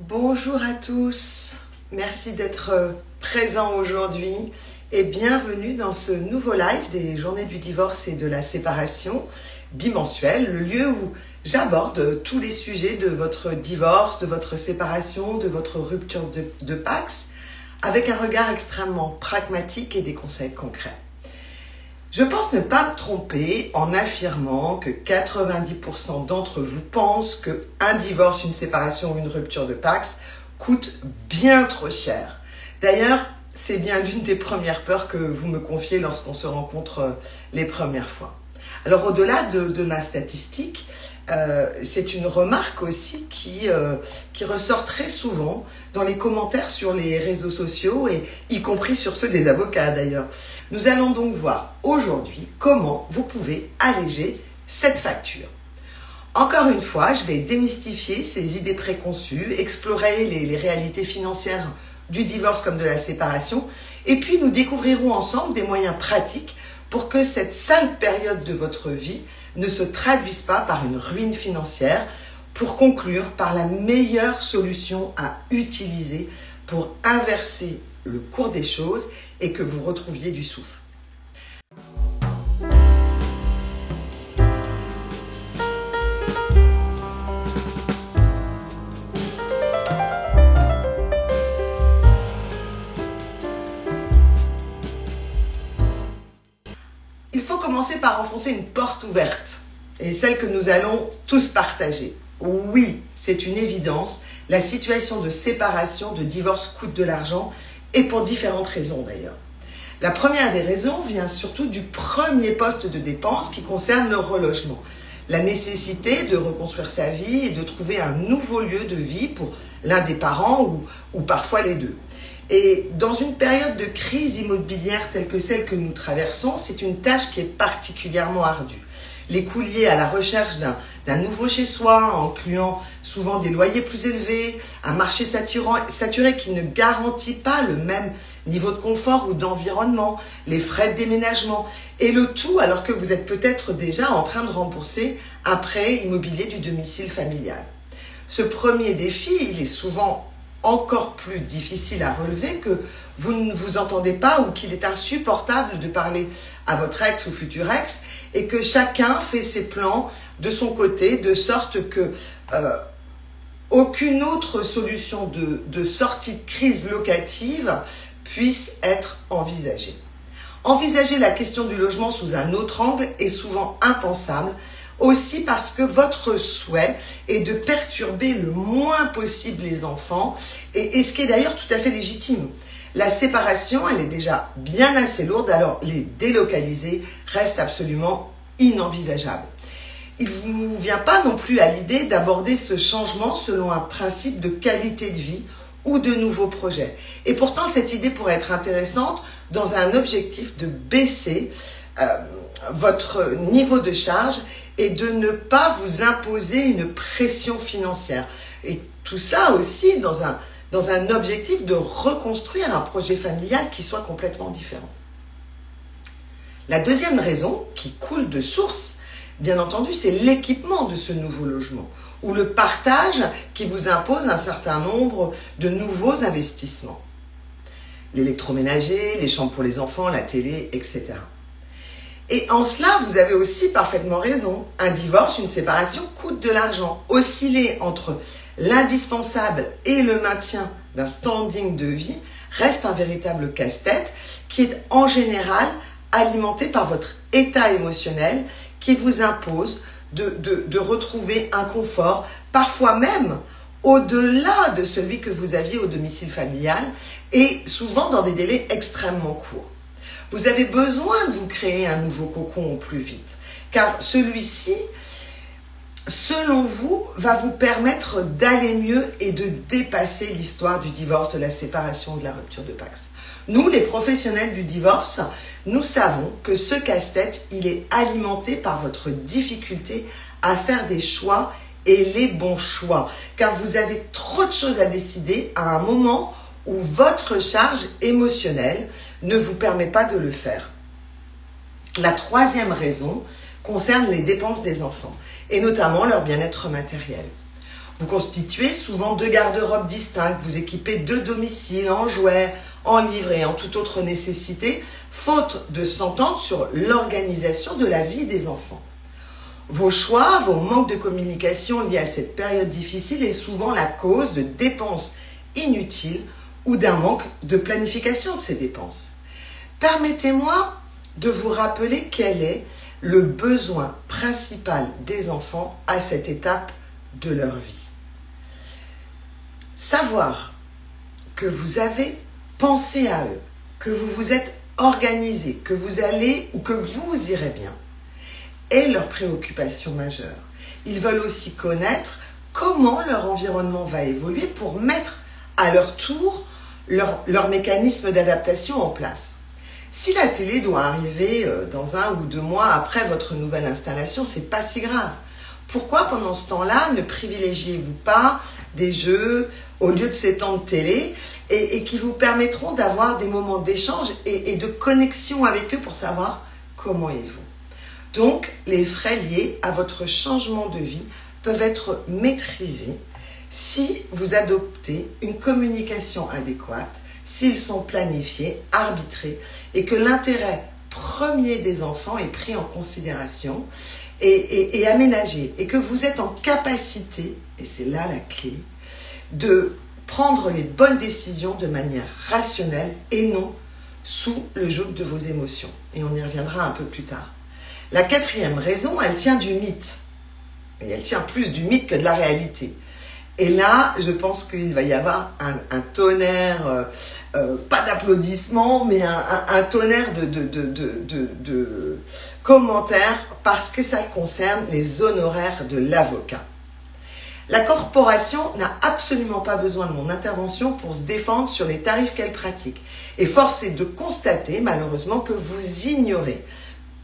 Bonjour à tous, merci d'être euh, présents aujourd'hui et bienvenue dans ce nouveau live des journées du divorce et de la séparation bimensuel, le lieu où j'aborde tous les sujets de votre divorce, de votre séparation, de votre rupture de, de Pax, avec un regard extrêmement pragmatique et des conseils concrets. Je pense ne pas me tromper en affirmant que 90% d'entre vous pensent que un divorce, une séparation ou une rupture de Pax coûte bien trop cher. D'ailleurs, c'est bien l'une des premières peurs que vous me confiez lorsqu'on se rencontre les premières fois. Alors au-delà de, ma statistique, euh, c'est une remarque aussi qui, euh, qui ressort très souvent dans les commentaires sur les réseaux sociaux et y compris sur ceux des avocats d'ailleurs. Nous allons donc voir aujourd'hui comment vous pouvez alléger cette facture. Encore une fois, je vais démystifier ces idées préconçues, explorer les, les réalités financières du divorce comme de la séparation, et puis nous découvrirons ensemble des moyens pratiques pour que cette sale période de votre vie ne se traduise pas par une ruine financière, pour conclure par la meilleure solution à utiliser pour inverser le cours des choses et que vous retrouviez du souffle. Commencer par enfoncer une porte ouverte, et celle que nous allons tous partager. Oui, c'est une évidence, la situation de séparation, de divorce coûte de l'argent, et pour différentes raisons d'ailleurs. La première des raisons vient surtout du premier poste de dépense qui concerne le relogement. La nécessité de reconstruire sa vie et de trouver un nouveau lieu de vie pour l'un des parents ou parfois les deux. Et dans une période de crise immobilière telle que celle que nous traversons, c'est une tâche qui est particulièrement ardue. Les coûts liés à la recherche d'un nouveau chez soi, incluant souvent des loyers plus élevés, un marché saturé qui ne garantit pas le même niveau de confort ou d'environnement, les frais de déménagement, et le tout alors que vous êtes peut-être déjà en train de rembourser un prêt immobilier du domicile familial. Ce premier défi, il est souvent encore plus difficile à relever que vous ne vous entendez pas ou qu'il est insupportable de parler à votre ex ou futur ex et que chacun fait ses plans de son côté de sorte que euh, aucune autre solution de, de sortie de crise locative puisse être envisagée. Envisager la question du logement sous un autre angle est souvent impensable aussi parce que votre souhait est de perturber le moins possible les enfants, et, ce qui est d'ailleurs tout à fait légitime. La séparation, elle est déjà bien assez lourde, alors les délocaliser reste absolument inenvisageable. Il ne vous vient pas non plus à l'idée d'aborder ce changement selon un principe de qualité de vie ou de nouveaux projets. Et pourtant, cette idée pourrait être intéressante dans un objectif de baisser euh, votre niveau de charge et de ne pas vous imposer une pression financière. Et tout ça aussi dans un, dans un objectif de reconstruire un projet familial qui soit complètement différent. La deuxième raison, qui coule de source, bien entendu, c'est l'équipement de ce nouveau logement ou le partage qui vous impose un certain nombre de nouveaux investissements. L'électroménager, les chambres pour les enfants, la télé, etc. Et en cela, vous avez aussi parfaitement raison. Un divorce, une séparation coûte de l'argent. Osciller entre l'indispensable et le maintien d'un standing de vie reste un véritable casse-tête qui est en général alimenté par votre état émotionnel qui vous impose de, retrouver un confort, parfois même au-delà de celui que vous aviez au domicile familial et souvent dans des délais extrêmement courts. Vous avez besoin de vous créer un nouveau cocon au plus vite, car celui-ci, selon vous, va vous permettre d'aller mieux et de dépasser l'histoire du divorce, de la séparation, de la rupture de Pax. Nous, les professionnels du divorce, nous savons que ce casse-tête, il est alimenté par votre difficulté à faire des choix et les bons choix, car vous avez trop de choses à décider à un moment où votre charge émotionnelle ne vous permet pas de le faire. La troisième raison concerne les dépenses des enfants, et notamment leur bien-être matériel. Vous constituez souvent deux garde-robes distincts, vous équipez deux domiciles en jouets, en livres et en toute autre nécessité, faute de s'entendre sur l'organisation de la vie des enfants. Vos choix, vos manques de communication liés à cette période difficile est souvent la cause de dépenses inutiles ou d'un manque de planification de ces dépenses. Permettez-moi de vous rappeler quel est le besoin principal des enfants à cette étape de leur vie. Savoir que vous avez pensé à eux, que vous vous êtes organisé, que vous allez ou que vous irez bien, est leur préoccupation majeure. Ils veulent aussi connaître comment leur environnement va évoluer pour mettre à leur tour leur, leur mécanisme d'adaptation en place. Si la télé doit arriver euh, dans un ou deux mois après votre nouvelle installation, c'est pas si grave. Pourquoi pendant ce temps-là ne privilégiez-vous pas des jeux au lieu de ces temps de télé et, qui vous permettront d'avoir des moments d'échange et, et de connexion avec eux pour savoir comment ils vont? Donc, les frais liés à votre changement de vie peuvent être maîtrisés si vous adoptez une communication adéquate, s'ils sont planifiés, arbitrés et que l'intérêt premier des enfants est pris en considération et, et, aménagé et que vous êtes en capacité, et c'est là la clé, de prendre les bonnes décisions de manière rationnelle et non sous le joug de vos émotions. Et on y reviendra un peu plus tard. La quatrième raison, elle tient du mythe. Et elle tient plus du mythe que de la réalité. Et là, je pense qu'il va y avoir un, tonnerre, euh, euh, pas d'applaudissements, mais un, tonnerre de, de, commentaires parce que ça concerne les honoraires de l'avocat. La corporation n'a absolument pas besoin de mon intervention pour se défendre sur les tarifs qu'elle pratique. Et force est de constater, malheureusement, que vous ignorez